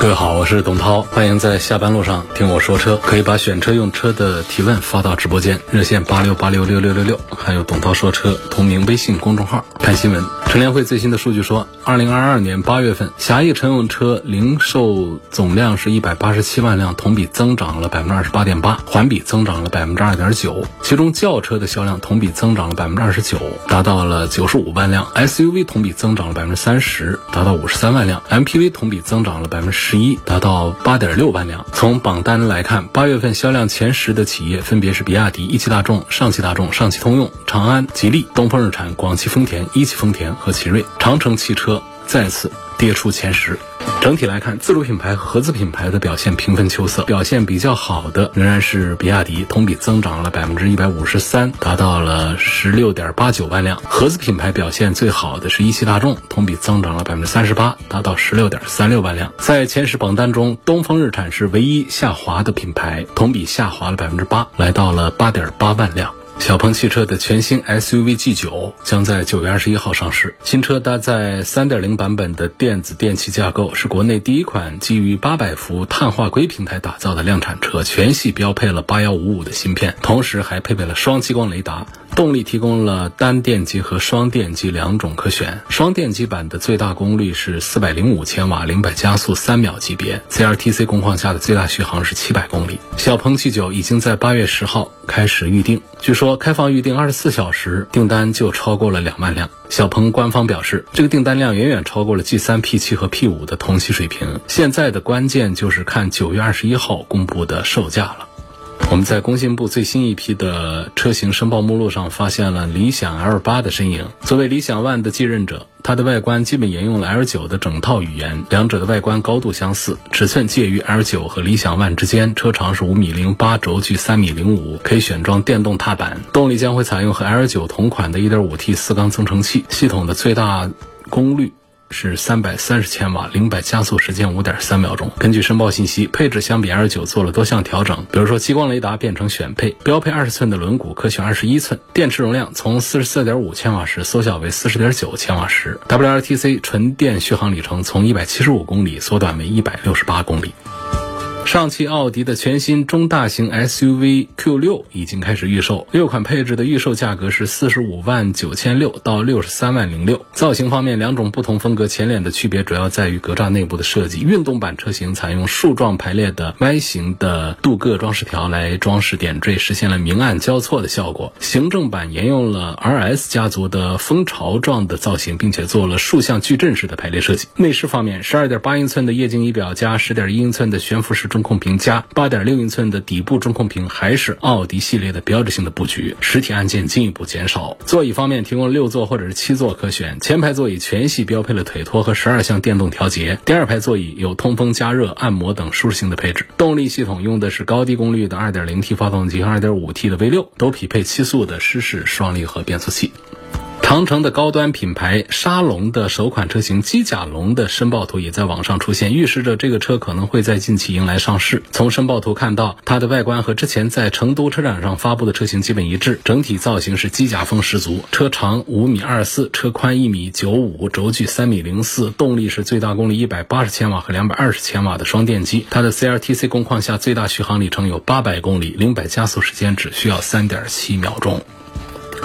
各位好，我是董涛，欢迎在下班路上听我说车。可以把选车用车的提问发到直播间，热线八六八六六六六六，还有董涛说车同名微信公众号。看新闻，乘联会最新的数据说，二零二二年八月份，狭义乘用车零售总量是一百八十七万辆，同比增长了百分之二十八点八，环比增长了百分之二点九。其中轿车的销量同比增长了百分之二十九，达到了九十五万辆；SUV 同比增长了百分之三十，达到五十三万辆；MPV 同比增长了百分之十一，达到八点六万辆。从榜单来看，八月份销量前十的企业分别是比亚迪、一汽大众、上汽大众、上汽通用、长安、吉利、东风日产、广汽丰田、一汽丰田和奇瑞。长城汽车再次跌出前十。整体来看，自主品牌和合资品牌的表现平分秋色。表现比较好的仍然是比亚迪，同比增长了百分之一百五十三，达到了十六点八九万辆。合资品牌表现最好的是一汽大众，同比增长了百分之三十八，达到十六点三六万辆。在前十榜单中，东风日产是唯一下滑的品牌，同比下滑了百分之八，来到了八点八万辆。小鹏汽车的全新 SUV G 九将在九月二十一号上市。新车搭载三点零版本的电子电器架构，是国内第一款基于八百伏碳化硅平台打造的量产车，全系标配了八幺五五的芯片，同时还配备了双激光雷达。动力提供了单电机和双电机两种可选。双电机版的最大功率是四百零五千瓦，零百加速三秒级别；CLTC 工况下的最大续航是七百公里。小鹏 G9 已经在八月十号开始预定，据说开放预定二十四小时订单就超过了两万辆。小鹏官方表示，这个订单量远远超过了 G3、P7 和 P5 的同期水平。现在的关键就是看九月二十一号公布的售价了。我们在工信部最新一批的车型申报目录上发现了理想 L8 的身影。作为理想 ONE 的继任者，它的外观基本沿用了 L9 的整套语言，两者的外观高度相似，尺寸介于 L9 和理想 ONE 之间，车长是五米零八，轴距三米零五，可以选装电动踏板。动力将会采用和 L9 同款的 1.5T 四缸增程器，系统的最大功率。是三百三十千瓦，零百加速时间五点三秒钟。根据申报信息，配置相比 L 九做了多项调整，比如说激光雷达变成选配，标配二十寸的轮毂可选二十一寸，电池容量从四十四点五千瓦时缩小为四十点九千瓦时，WLTC 纯电续航里程从一百七十五公里缩短为一百六十八公里。上汽奥迪的全新中大型 SUV Q6 已经开始预售，六款配置的预售价格是四十五万九千六到六十三万零六。造型方面，两种不同风格前脸的区别主要在于格栅内部的设计。运动版车型采用竖状排列的 Y 型的镀铬装饰条来装饰点缀，实现了明暗交错的效果。行政版沿用了 RS 家族的蜂巢状的造型，并且做了竖向矩阵式的排列设计。内饰方面，十二点八英寸的液晶仪表加十点一英寸的悬浮式中。控屏加八点六英寸的底部中控屏，还是奥迪系列的标志性的布局。实体按键进一步减少。座椅方面提供六座或者是七座可选。前排座椅全系标配了腿托和十二项电动调节。第二排座椅有通风、加热、按摩等舒适性的配置。动力系统用的是高低功率的二点零 T 发动机和二点五 T 的 V 六，都匹配七速的湿式双离合变速器。长城的高端品牌沙龙的首款车型机甲龙的申报图也在网上出现，预示着这个车可能会在近期迎来上市。从申报图看到，它的外观和之前在成都车展上发布的车型基本一致，整体造型是机甲风十足。车长五米二四，车宽一米九五，轴距三米零四，动力是最大功率一百八十千瓦和两百二十千瓦的双电机。它的 CLTC 工况下最大续航里程有八百公里，零百加速时间只需要三点七秒钟。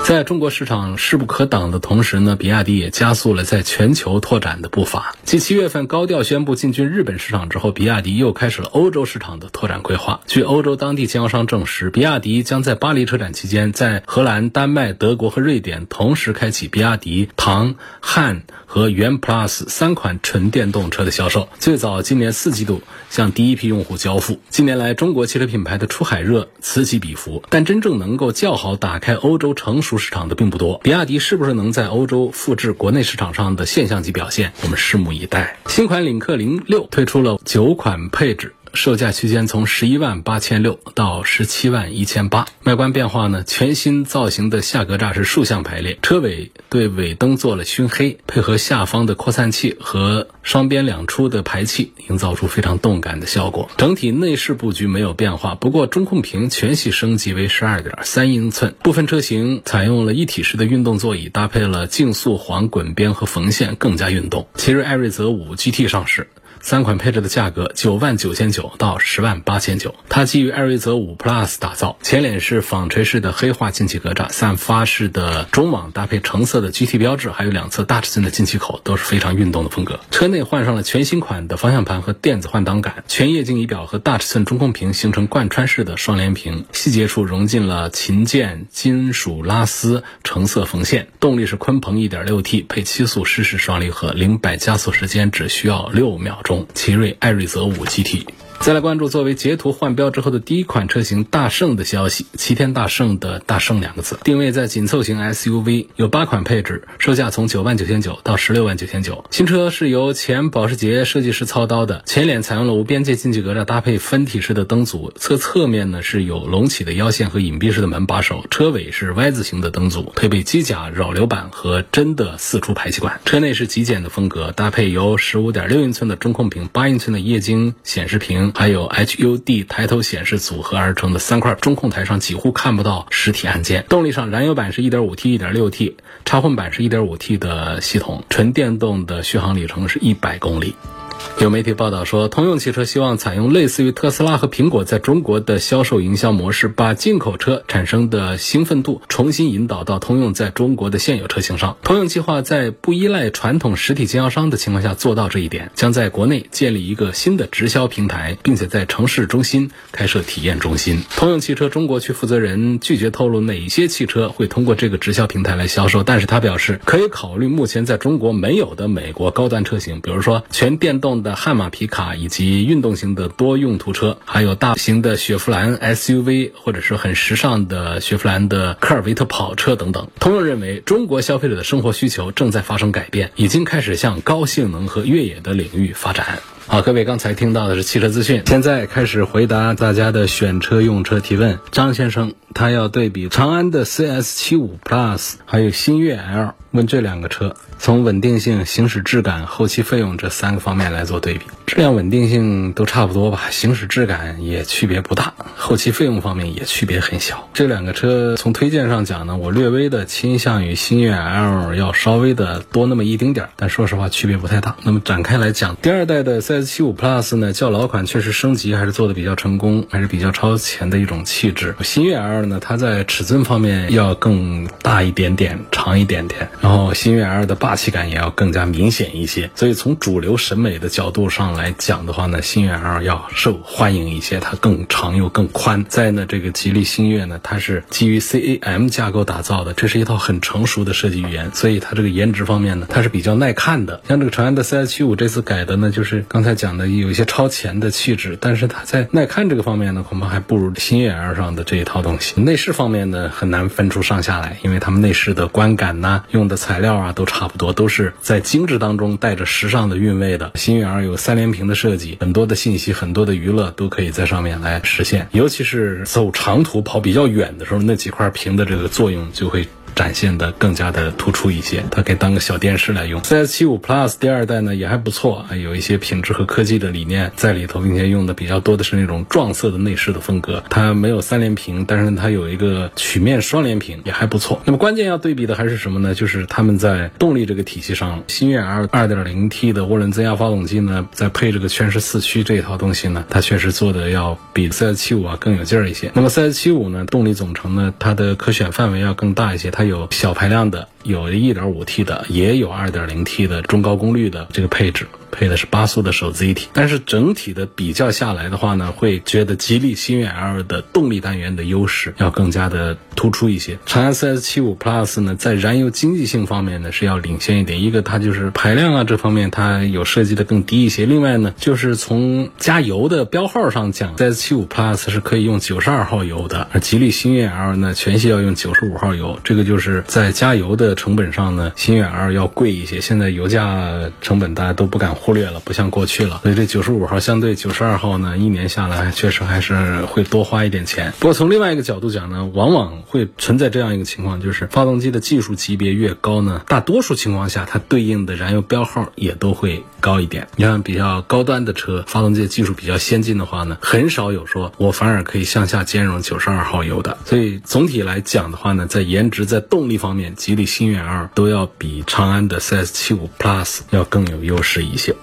在中国市场势不可挡的同时呢，比亚迪也加速了在全球拓展的步伐。继七月份高调宣布进军日本市场之后，比亚迪又开始了欧洲市场的拓展规划。据欧洲当地经销商证实，比亚迪将在巴黎车展期间，在荷兰、丹麦、德国和瑞典同时开启比亚迪唐、汉和元 Plus 三款纯电动车的销售。最早今年四季度向第一批用户交付。近年来，中国汽车品牌的出海热此起彼伏，但真正能够较好打开欧洲成熟。市场的并不多，比亚迪是不是能在欧洲复制国内市场上的现象级表现？我们拭目以待。新款领克零六推出了九款配置。售价区间从十一万八千六到十七万一千八。外观变化呢，全新造型的下格栅是竖向排列，车尾对尾灯做了熏黑，配合下方的扩散器和双边两出的排气，营造出非常动感的效果。整体内饰布局没有变化，不过中控屏全系升级为十二点三英寸，部分车型采用了一体式的运动座椅，搭配了竞速黄滚边和缝线，更加运动。奇瑞艾瑞泽五 GT 上市。三款配置的价格九万九千九到十万八千九，它基于艾瑞泽五 Plus 打造，前脸是纺锤式的黑化进气格栅，散发式的中网搭配橙色的 GT 标志，还有两侧大尺寸的进气口都是非常运动的风格。车内换上了全新款的方向盘和电子换挡杆，全液晶仪表和大尺寸中控屏形成贯穿式的双联屏，细节处融进了琴键、金属拉丝、橙色缝线。动力是鲲鹏 1.6T 配七速湿式双离合，零百加速时间只需要六秒钟。奇瑞艾瑞泽五 GT。再来关注作为捷途换标之后的第一款车型大圣的消息。齐天大圣的大圣两个字，定位在紧凑型 SUV，有八款配置，售价从九万九千九到十六万九千九。新车是由前保时捷设计师操刀的，前脸采用了无边界进气格栅，搭配分体式的灯组，侧侧面呢是有隆起的腰线和隐蔽式的门把手，车尾是 Y 字形的灯组，配备机甲扰流板和真的四出排气管。车内是极简的风格，搭配由十五点六英寸的中控屏、八英寸的液晶显示屏。还有 HUD 抬头显示组合而成的三块中控台上几乎看不到实体按键。动力上，燃油版是 1.5T、1.6T，插混版是 1.5T 的系统，纯电动的续航里程是一百公里。有媒体报道说，通用汽车希望采用类似于特斯拉和苹果在中国的销售营销模式，把进口车产生的兴奋度重新引导到通用在中国的现有车型上。通用计划在不依赖传统实体经销商的情况下做到这一点，将在国内建立一个新的直销平台，并且在城市中心开设体验中心。通用汽车中国区负责人拒绝透露哪些汽车会通过这个直销平台来销售，但是他表示可以考虑目前在中国没有的美国高端车型，比如说全电动。的悍马皮卡以及运动型的多用途车，还有大型的雪佛兰 SUV，或者是很时尚的雪佛兰的科尔维特跑车等等。通用认为，中国消费者的生活需求正在发生改变，已经开始向高性能和越野的领域发展。好，各位刚才听到的是汽车资讯，现在开始回答大家的选车用车提问。张先生他要对比长安的 CS75 Plus，还有新悦 L，问这两个车从稳定性、行驶质感、后期费用这三个方面来做对比。质量稳定性都差不多吧，行驶质感也区别不大，后期费用方面也区别很小。这两个车从推荐上讲呢，我略微的倾向于新悦 L 要稍微的多那么一丁点儿，但说实话区别不太大。那么展开来讲，第二代的 CS75 Plus 呢，较老款确实升级还是做的比较成功，还是比较超前的一种气质。新悦 L 呢，它在尺寸方面要更大一点点，长一点点，然后新悦 L 的霸气感也要更加明显一些。所以从主流审美的角度上。来讲的话呢，星越 L 要受欢迎一些，它更长又更宽。在呢，这个吉利星越呢，它是基于 CAM 架构打造的，这是一套很成熟的设计语言，所以它这个颜值方面呢，它是比较耐看的。像这个长安的 CS75 这次改的呢，就是刚才讲的有一些超前的气质，但是它在耐看这个方面呢，恐怕还不如星越 L 上的这一套东西。内饰方面呢，很难分出上下来，因为他们内饰的观感呐，用的材料啊都差不多，都是在精致当中带着时尚的韵味的。星越 L 有三连。屏的设计，很多的信息，很多的娱乐都可以在上面来实现。尤其是走长途跑比较远的时候，那几块屏的这个作用就会。展现的更加的突出一些，它可以当个小电视来用。CS75 Plus 第二代呢也还不错啊，有一些品质和科技的理念在里头，并且用的比较多的是那种撞色的内饰的风格。它没有三连屏，但是它有一个曲面双连屏，也还不错。那么关键要对比的还是什么呢？就是他们在动力这个体系上，星越 L 2.0T 的涡轮增压发动机呢，在配这个全时四驱这一套东西呢，它确实做的要比 CS75 啊更有劲儿一些。那么 CS75 呢，动力总成呢，它的可选范围要更大一些，它。有小排量的，有 1.5T 的，也有 2.0T 的中高功率的这个配置。配的是八速的手自一体，但是整体的比较下来的话呢，会觉得吉利星越 L 的动力单元的优势要更加的突出一些。长安 CS75 Plus 呢，在燃油经济性方面呢是要领先一点，一个它就是排量啊这方面它有设计的更低一些，另外呢就是从加油的标号上讲，CS75 Plus 是可以用九十二号油的，而吉利星越 L 呢全系要用九十五号油，这个就是在加油的成本上呢，星越 L 要贵一些。现在油价成本大家都不敢。忽略了，不像过去了。所以这九十五号相对九十二号呢，一年下来确实还是会多花一点钱。不过从另外一个角度讲呢，往往会存在这样一个情况，就是发动机的技术级别越高呢，大多数情况下它对应的燃油标号也都会高一点。你看比较高端的车，发动机技术比较先进的话呢，很少有说我反而可以向下兼容九十二号油的。所以总体来讲的话呢，在颜值、在动力方面，吉利新星越 R 都要比长安的 CS75 Plus 要更有优势一些。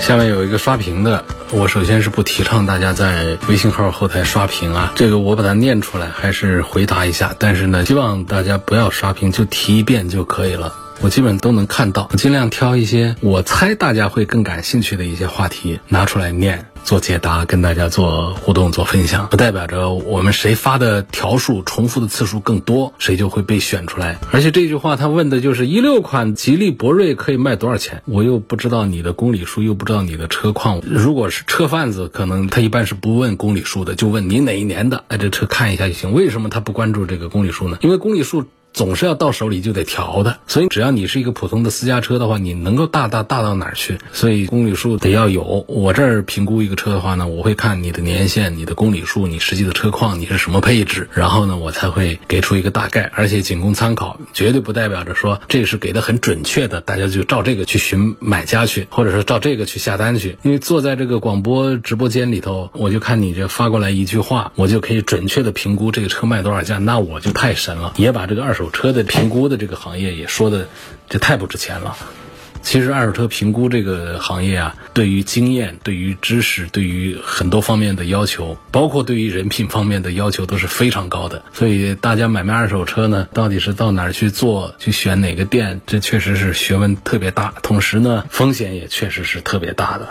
下面有一个刷屏的，我首先是不提倡大家在微信号后台刷屏啊，这个我把它念出来还是回答一下，但是呢，希望大家不要刷屏，就提一遍就可以了。我基本都能看到，尽量挑一些我猜大家会更感兴趣的一些话题拿出来念，做解答，跟大家做互动、做分享。不代表着我们谁发的条数重复的次数更多，谁就会被选出来。而且这句话他问的就是一六款吉利博瑞可以卖多少钱，我又不知道你的公里数，又不知道你的车况。如果是车贩子，可能他一般是不问公里数的，就问你哪一年的，哎，这车看一下就行。为什么他不关注这个公里数呢？因为公里数。总是要到手里就得调的，所以只要你是一个普通的私家车的话，你能够大大大到哪儿去？所以公里数得要有。我这儿评估一个车的话呢，我会看你的年限、你的公里数、你实际的车况、你是什么配置，然后呢，我才会给出一个大概，而且仅供参考，绝对不代表着说这是给的很准确的，大家就照这个去寻买家去，或者说照这个去下单去。因为坐在这个广播直播间里头，我就看你这发过来一句话，我就可以准确的评估这个车卖多少价，那我就太神了，也把这个二手。车的评估的这个行业也说的，这太不值钱了。其实二手车评估这个行业啊，对于经验、对于知识、对于很多方面的要求，包括对于人品方面的要求都是非常高的。所以大家买卖二手车呢，到底是到哪儿去做，去选哪个店，这确实是学问特别大，同时呢，风险也确实是特别大的。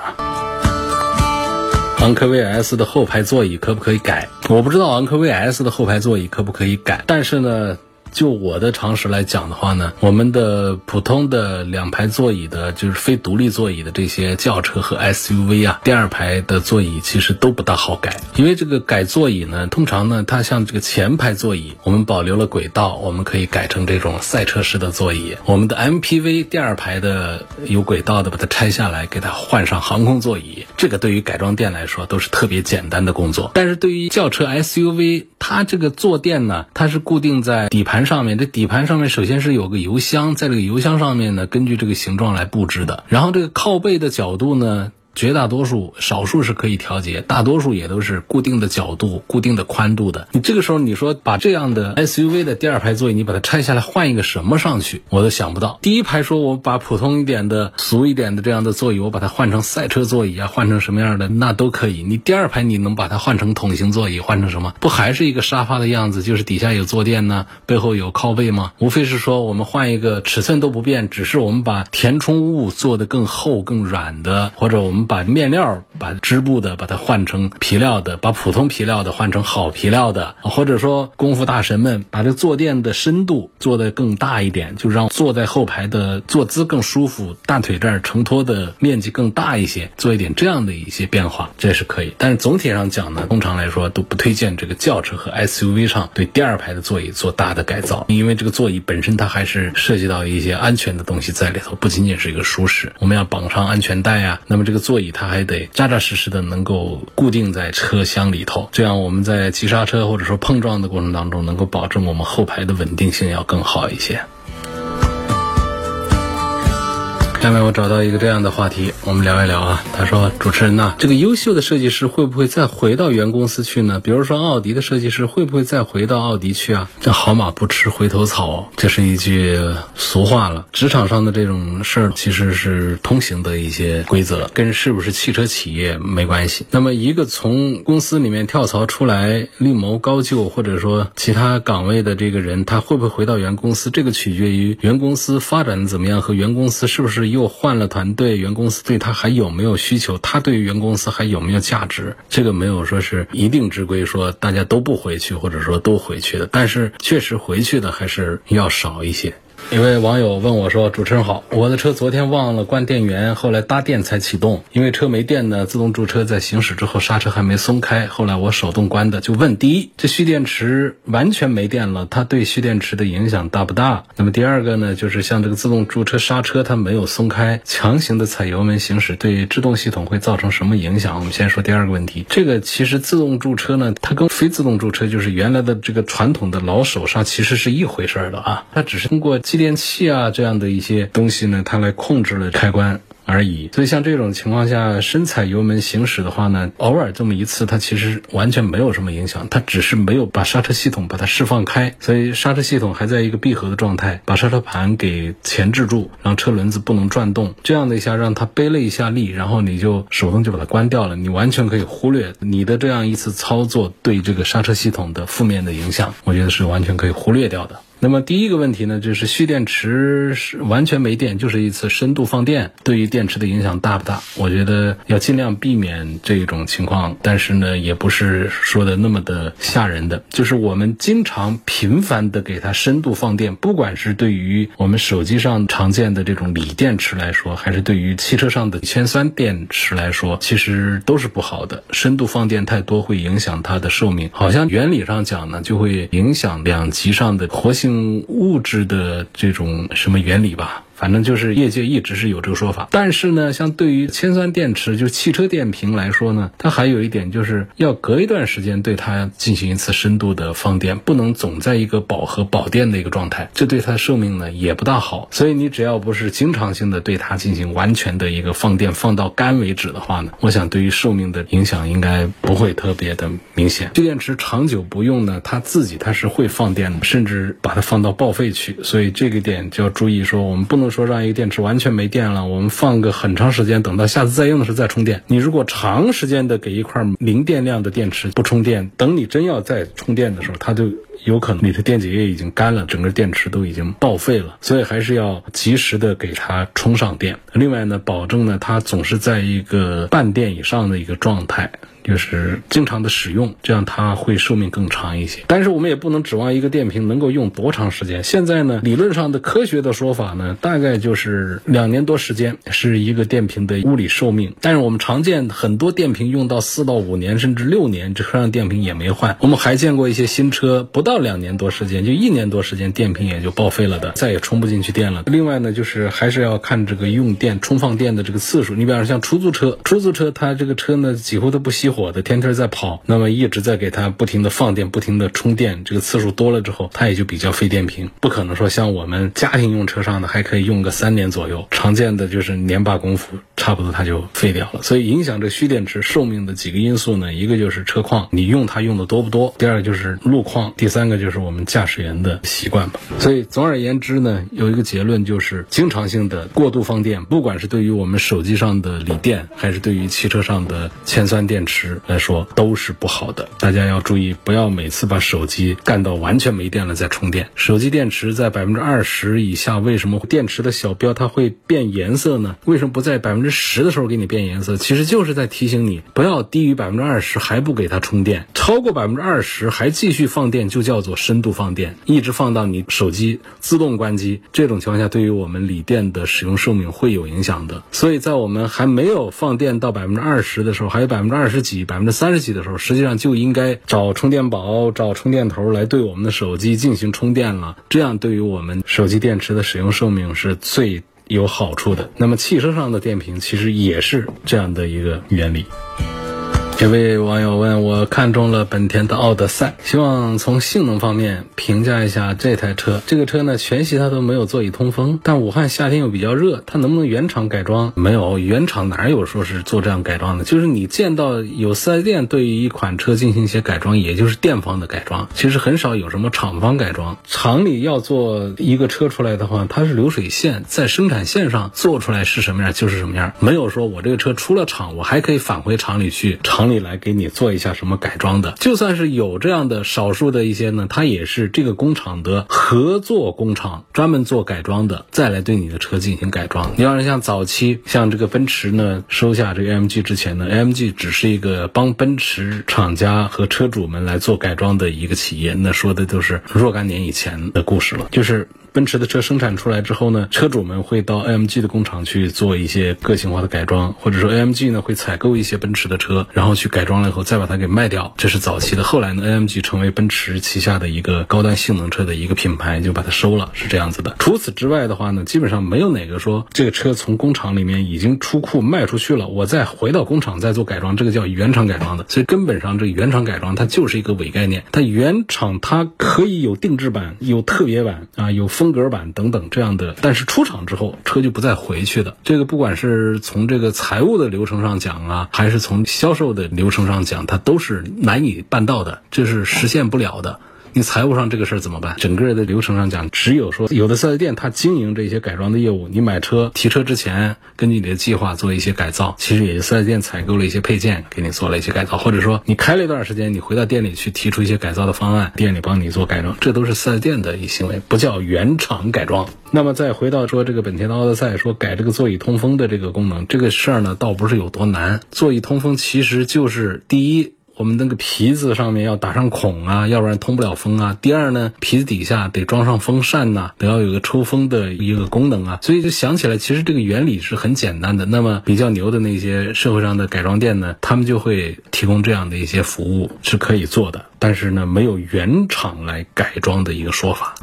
昂科威 S 的后排座椅可不可以改？我不知道昂科威 S 的后排座椅可不可以改，但是呢。就我的常识来讲的话呢，我们的普通的两排座椅的，就是非独立座椅的这些轿车和 SUV 啊，第二排的座椅其实都不大好改，因为这个改座椅呢，通常呢，它像这个前排座椅，我们保留了轨道，我们可以改成这种赛车式的座椅；我们的 MPV 第二排的有轨道的，把它拆下来，给它换上航空座椅，这个对于改装店来说都是特别简单的工作。但是对于轿车 SUV，它这个坐垫呢，它是固定在底盘。盘上面这底盘上面首先是有个油箱，在这个油箱上面呢，根据这个形状来布置的。然后这个靠背的角度呢。绝大多数，少数是可以调节，大多数也都是固定的角度、固定的宽度的。你这个时候，你说把这样的 SUV 的第二排座椅，你把它拆下来换一个什么上去，我都想不到。第一排说我把普通一点的、俗一点的这样的座椅，我把它换成赛车座椅啊，换成什么样的那都可以。你第二排你能把它换成桶型座椅，换成什么？不还是一个沙发的样子，就是底下有坐垫呢，背后有靠背吗？无非是说我们换一个尺寸都不变，只是我们把填充物做得更厚、更软的，或者我们。把面料、把织布的把它换成皮料的，把普通皮料的换成好皮料的，或者说功夫大神们把这坐垫的深度做得更大一点，就让坐在后排的坐姿更舒服，大腿这儿承托的面积更大一些，做一点这样的一些变化，这是可以。但是总体上讲呢，通常来说都不推荐这个轿车和 SUV 上对第二排的座椅做大的改造，因为这个座椅本身它还是涉及到一些安全的东西在里头，不仅仅是一个舒适，我们要绑上安全带呀，那么这个座。所以它还得扎扎实实的能够固定在车厢里头，这样我们在急刹车或者说碰撞的过程当中，能够保证我们后排的稳定性要更好一些。下面我找到一个这样的话题，我们聊一聊啊。他说：“主持人呐，这个优秀的设计师会不会再回到原公司去呢？比如说奥迪的设计师会不会再回到奥迪去啊？这好马不吃回头草，这是一句俗话了。职场上的这种事儿其实是通行的一些规则，跟是不是汽车企业没关系。那么一个从公司里面跳槽出来另谋高就，或者说其他岗位的这个人，他会不会回到原公司？这个取决于原公司发展的怎么样和原公司是不是。”又换了团队，原公司对他还有没有需求？他对于原公司还有没有价值？这个没有说是一定之规，说大家都不回去，或者说都回去的。但是确实回去的还是要少一些。一位网友问我说：“主持人好，我的车昨天忘了关电源，后来搭电才启动。因为车没电呢，自动驻车在行驶之后刹车还没松开，后来我手动关的。就问第一，这蓄电池完全没电了，它对蓄电池的影响大不大？那么第二个呢，就是像这个自动驻车刹车它没有松开，强行的踩油门行驶，对制动系统会造成什么影响？我们先说第二个问题。这个其实自动驻车呢，它跟非自动驻车就是原来的这个传统的老手刹其实是一回事儿的啊，它只是通过继电器啊这样的一些东西呢，它来控制了开关。而已，所以像这种情况下，深踩油门行驶的话呢，偶尔这么一次，它其实完全没有什么影响，它只是没有把刹车系统把它释放开，所以刹车系统还在一个闭合的状态，把刹车盘给钳制住，让车轮子不能转动，这样的一下让它背了一下力，然后你就手动就把它关掉了，你完全可以忽略你的这样一次操作对这个刹车系统的负面的影响，我觉得是完全可以忽略掉的。那么第一个问题呢，就是蓄电池是完全没电，就是一次深度放电，对于电池的影响大不大？我觉得要尽量避免这种情况，但是呢，也不是说的那么的吓人的。就是我们经常频繁的给它深度放电，不管是对于我们手机上常见的这种锂电池来说，还是对于汽车上的铅酸电池来说，其实都是不好的。深度放电太多会影响它的寿命，好像原理上讲呢，就会影响两极上的活性。物质的这种什么原理吧？反正就是业界一直是有这个说法，但是呢，像对于铅酸电池，就是汽车电瓶来说呢，它还有一点就是要隔一段时间对它进行一次深度的放电，不能总在一个饱和保电的一个状态，这对它寿命呢也不大好。所以你只要不是经常性的对它进行完全的一个放电，放到干为止的话呢，我想对于寿命的影响应该不会特别的明显。蓄电池长久不用呢，它自己它是会放电的，甚至把它放到报废去。所以这个点就要注意，说我们不能。说让一个电池完全没电了，我们放个很长时间，等到下次再用的时候再充电。你如果长时间的给一块零电量的电池不充电，等你真要再充电的时候，它就有可能你的电解液已经干了，整个电池都已经报废了。所以还是要及时的给它充上电。另外呢，保证呢它总是在一个半电以上的一个状态。就是经常的使用，这样它会寿命更长一些。但是我们也不能指望一个电瓶能够用多长时间。现在呢，理论上的科学的说法呢，大概就是两年多时间是一个电瓶的物理寿命。但是我们常见很多电瓶用到四到五年甚至六年，这车上电瓶也没换。我们还见过一些新车不到两年多时间，就一年多时间电瓶也就报废了的，再也充不进去电了。另外呢，就是还是要看这个用电充放电的这个次数。你比方说像出租车，出租车它这个车呢几乎都不熄火。火的天天在跑，那么一直在给它不停的放电，不停的充电，这个次数多了之后，它也就比较费电瓶，不可能说像我们家庭用车上的还可以用个三年左右，常见的就是年把功夫，差不多它就废掉了。所以影响这蓄电池寿命的几个因素呢，一个就是车况，你用它用的多不多；第二个就是路况；第三个就是我们驾驶员的习惯吧。所以总而言之呢，有一个结论就是，经常性的过度放电，不管是对于我们手机上的锂电，还是对于汽车上的铅酸电池。来说都是不好的，大家要注意，不要每次把手机干到完全没电了再充电。手机电池在百分之二十以下，为什么电池的小标它会变颜色呢？为什么不在百分之十的时候给你变颜色？其实就是在提醒你，不要低于百分之二十还不给它充电，超过百分之二十还继续放电，就叫做深度放电，一直放到你手机自动关机。这种情况下，对于我们锂电的使用寿命会有影响的。所以在我们还没有放电到百分之二十的时候，还有百分之二十几。百分之三十几的时候，实际上就应该找充电宝、找充电头来对我们的手机进行充电了。这样对于我们手机电池的使用寿命是最有好处的。那么汽车上的电瓶其实也是这样的一个原理。这位网友问我看中了本田的奥德赛，希望从性能方面评价一下这台车。这个车呢，全系它都没有座椅通风，但武汉夏天又比较热，它能不能原厂改装？没有，原厂哪有说是做这样改装的？就是你见到有四 S 店对于一款车进行一些改装，也就是店方的改装，其实很少有什么厂方改装。厂里要做一个车出来的话，它是流水线，在生产线上做出来是什么样就是什么样，没有说我这个车出了厂，我还可以返回厂里去厂。里来给你做一下什么改装的，就算是有这样的少数的一些呢，它也是这个工厂的合作工厂，专门做改装的，再来对你的车进行改装。你要是像早期像这个奔驰呢，收下这个 AMG 之前呢，AMG 只是一个帮奔驰厂家和车主们来做改装的一个企业，那说的就是若干年以前的故事了，就是。奔驰的车生产出来之后呢，车主们会到 AMG 的工厂去做一些个性化的改装，或者说 AMG 呢会采购一些奔驰的车，然后去改装了以后再把它给卖掉，这是早期的。后来呢，AMG 成为奔驰旗下的一个高端性能车的一个品牌，就把它收了，是这样子的。除此之外的话呢，基本上没有哪个说这个车从工厂里面已经出库卖出去了，我再回到工厂再做改装，这个叫原厂改装的。所以根本上这原厂改装它就是一个伪概念，它原厂它可以有定制版、有特别版啊、有风格版等等这样的，但是出厂之后车就不再回去的。这个不管是从这个财务的流程上讲啊，还是从销售的流程上讲，它都是难以办到的，这是实现不了的。你财务上这个事儿怎么办？整个的流程上讲，只有说有的四 S 店它经营这些改装的业务，你买车提车之前，根据你的计划做一些改造，其实也就四 S 店采购了一些配件，给你做了一些改造，或者说你开了一段时间，你回到店里去提出一些改造的方案，店里帮你做改装，这都是四 S 店的一行为，不叫原厂改装。那么再回到说这个本田的奥德赛，说改这个座椅通风的这个功能，这个事儿呢，倒不是有多难。座椅通风其实就是第一。我们那个皮子上面要打上孔啊，要不然通不了风啊。第二呢，皮子底下得装上风扇呐，得要有个抽风的一个功能啊。所以就想起来，其实这个原理是很简单的。那么比较牛的那些社会上的改装店呢，他们就会提供这样的一些服务，是可以做的。但是呢，没有原厂来改装的一个说法。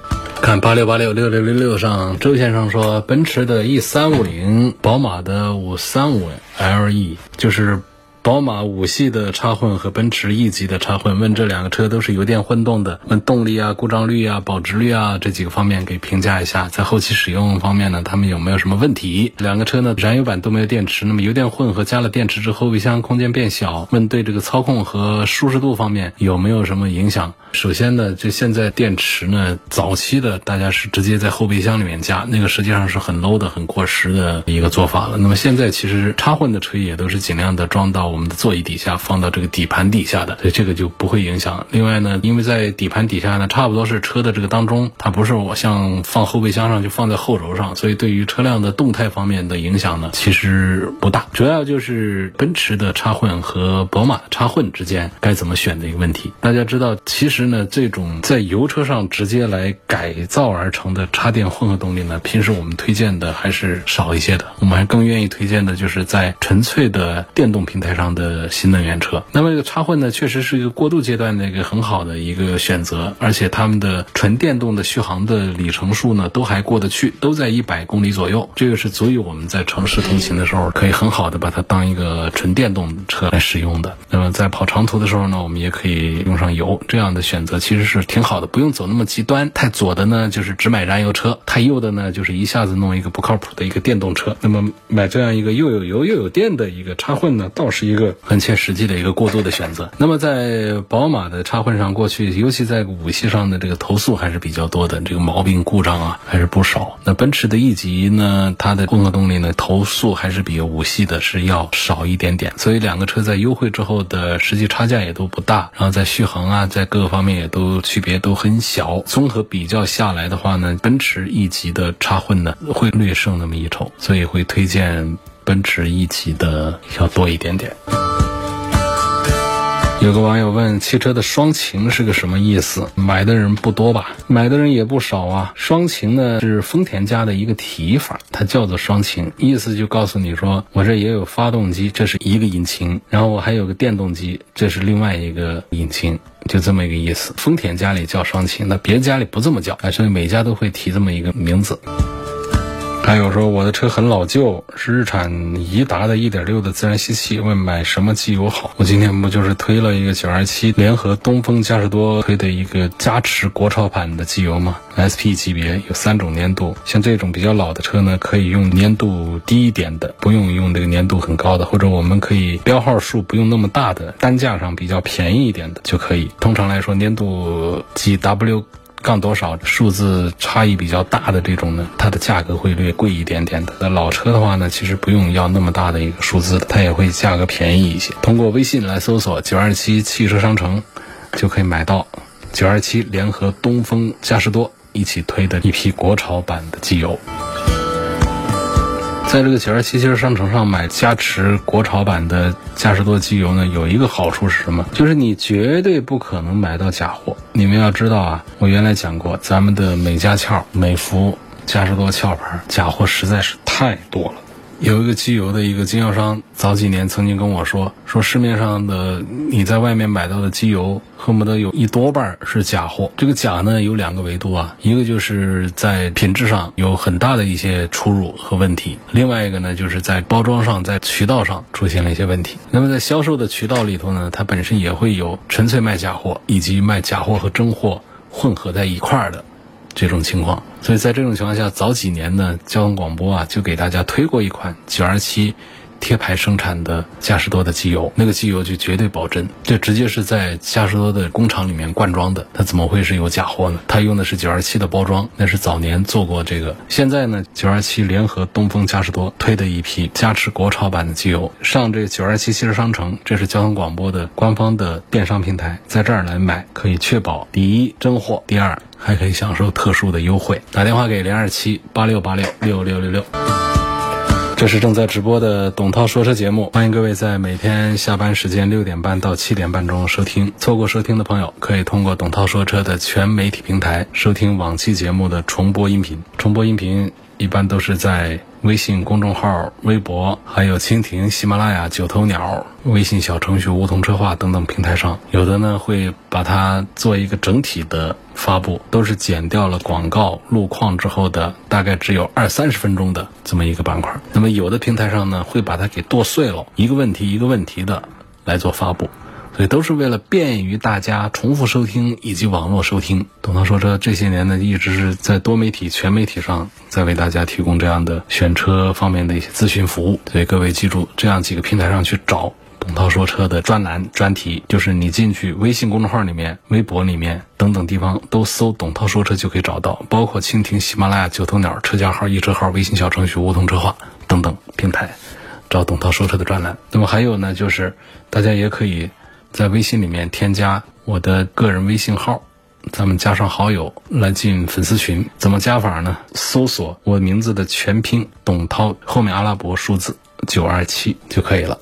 看八六八六六六六六上，周先生说，奔驰的 E 三五零，宝马的五三五 LE，就是。宝马五系的插混和奔驰 E 级的插混，问这两个车都是油电混动的，问动力啊、故障率啊、保值率啊这几个方面给评价一下。在后期使用方面呢，他们有没有什么问题？两个车呢，燃油版都没有电池，那么油电混合加了电池之后，后备箱空间变小，问对这个操控和舒适度方面有没有什么影响？首先呢，就现在电池呢，早期的大家是直接在后备箱里面加，那个实际上是很 low 的、很过时的一个做法了。那么现在其实插混的车也都是尽量的装到我们的座椅底下，放到这个底盘底下的，所以这个就不会影响。另外呢，因为在底盘底下呢，差不多是车的这个当中，它不是我像放后备箱上就放在后轴上，所以对于车辆的动态方面的影响呢，其实不大。主要就是奔驰的插混和宝马的插混之间该怎么选的一个问题。大家知道，其实。呢，这种在油车上直接来改造而成的插电混合动力呢，平时我们推荐的还是少一些的。我们还更愿意推荐的就是在纯粹的电动平台上的新能源车。那么这个插混呢，确实是一个过渡阶段的一个很好的一个选择，而且他们的纯电动的续航的里程数呢，都还过得去，都在一百公里左右。这个是足以我们在城市通勤的时候可以很好的把它当一个纯电动车来使用的。那么在跑长途的时候呢，我们也可以用上油这样的选。选择其实是挺好的，不用走那么极端。太左的呢，就是只买燃油车；太右的呢，就是一下子弄一个不靠谱的一个电动车。那么买这样一个又有油又有电的一个插混呢，倒是一一个很切实际的一个过渡的选择。那么在宝马的插混上，过去尤其在五系上的这个投诉还是比较多的，这个毛病故障啊还是不少。那奔驰的 E 级呢，它的混合动力呢投诉还是比五系的是要少一点点。所以两个车在优惠之后的实际差价也都不大，然后在续航啊，在各个方面。也都区别都很小，综合比较下来的话呢，奔驰 E 级的插混呢会略胜那么一筹，所以会推荐奔驰 E 级的要多一点点。有个网友问：汽车的双擎是个什么意思？买的人不多吧？买的人也不少啊。双擎呢是丰田家的一个提法，它叫做双擎，意思就告诉你说，我这也有发动机，这是一个引擎，然后我还有个电动机，这是另外一个引擎，就这么一个意思。丰田家里叫双擎，那别的家里不这么叫，所以每家都会提这么一个名字。还有说我的车很老旧，是日产颐达的1.6的自然吸气，问买什么机油好？我今天不就是推了一个927联合东风嘉实多推的一个加持国潮版的机油吗？SP 级别有三种粘度，像这种比较老的车呢，可以用粘度低一点的，不用用这个粘度很高的，或者我们可以标号数不用那么大的，单价上比较便宜一点的就可以。通常来说，粘度 GW。杠多少数字差异比较大的这种呢，它的价格会略贵一点点的。那老车的话呢，其实不用要那么大的一个数字，它也会价格便宜一些。通过微信来搜索“九二七汽车商城”，就可以买到九二七联合东风嘉实多一起推的一批国潮版的机油。在这个九二七七商城上买加持国潮版的嘉实多机油呢，有一个好处是什么？就是你绝对不可能买到假货。你们要知道啊，我原来讲过，咱们的美加壳、美孚、嘉实多壳牌假货实在是太多了。有一个机油的一个经销商，早几年曾经跟我说，说市面上的你在外面买到的机油，恨不得有一多半是假货。这个假呢有两个维度啊，一个就是在品质上有很大的一些出入和问题，另外一个呢就是在包装上、在渠道上出现了一些问题。那么在销售的渠道里头呢，它本身也会有纯粹卖假货，以及卖假货和真货混合在一块儿的。这种情况，所以在这种情况下，早几年呢，交通广播啊就给大家推过一款九二七贴牌生产的嘉实多的机油，那个机油就绝对保真，这直接是在嘉实多的工厂里面灌装的，它怎么会是有假货呢？它用的是九二七的包装，那是早年做过这个。现在呢，九二七联合东风嘉实多推的一批加持国潮版的机油，上这九二七汽车商城，这是交通广播的官方的电商平台，在这儿来买可以确保第一真货，第二。还可以享受特殊的优惠，打电话给零二七八六八六六六六六。这是正在直播的董涛说车节目，欢迎各位在每天下班时间六点半到七点半钟收听。错过收听的朋友，可以通过董涛说车的全媒体平台收听往期节目的重播音频。重播音频一般都是在。微信公众号、微博，还有蜻蜓、喜马拉雅、九头鸟、微信小程序“梧桐车话”等等平台上，有的呢会把它做一个整体的发布，都是剪掉了广告、路况之后的大概只有二三十分钟的这么一个板块。那么有的平台上呢会把它给剁碎了，一个问题一个问题的来做发布。所以都是为了便于大家重复收听以及网络收听。董涛说车这些年呢，一直是在多媒体、全媒体上在为大家提供这样的选车方面的一些咨询服务。所以各位记住，这样几个平台上去找董涛说车的专栏专题，就是你进去微信公众号里面、微博里面等等地方都搜“董涛说车”就可以找到，包括蜻蜓、喜马拉雅、九头鸟、车架号、易车号、微信小程序“梧桐车话”等等平台找董涛说车的专栏。那么还有呢，就是大家也可以。在微信里面添加我的个人微信号，咱们加上好友来进粉丝群。怎么加法呢？搜索我名字的全拼董涛，后面阿拉伯数字九二七就可以了。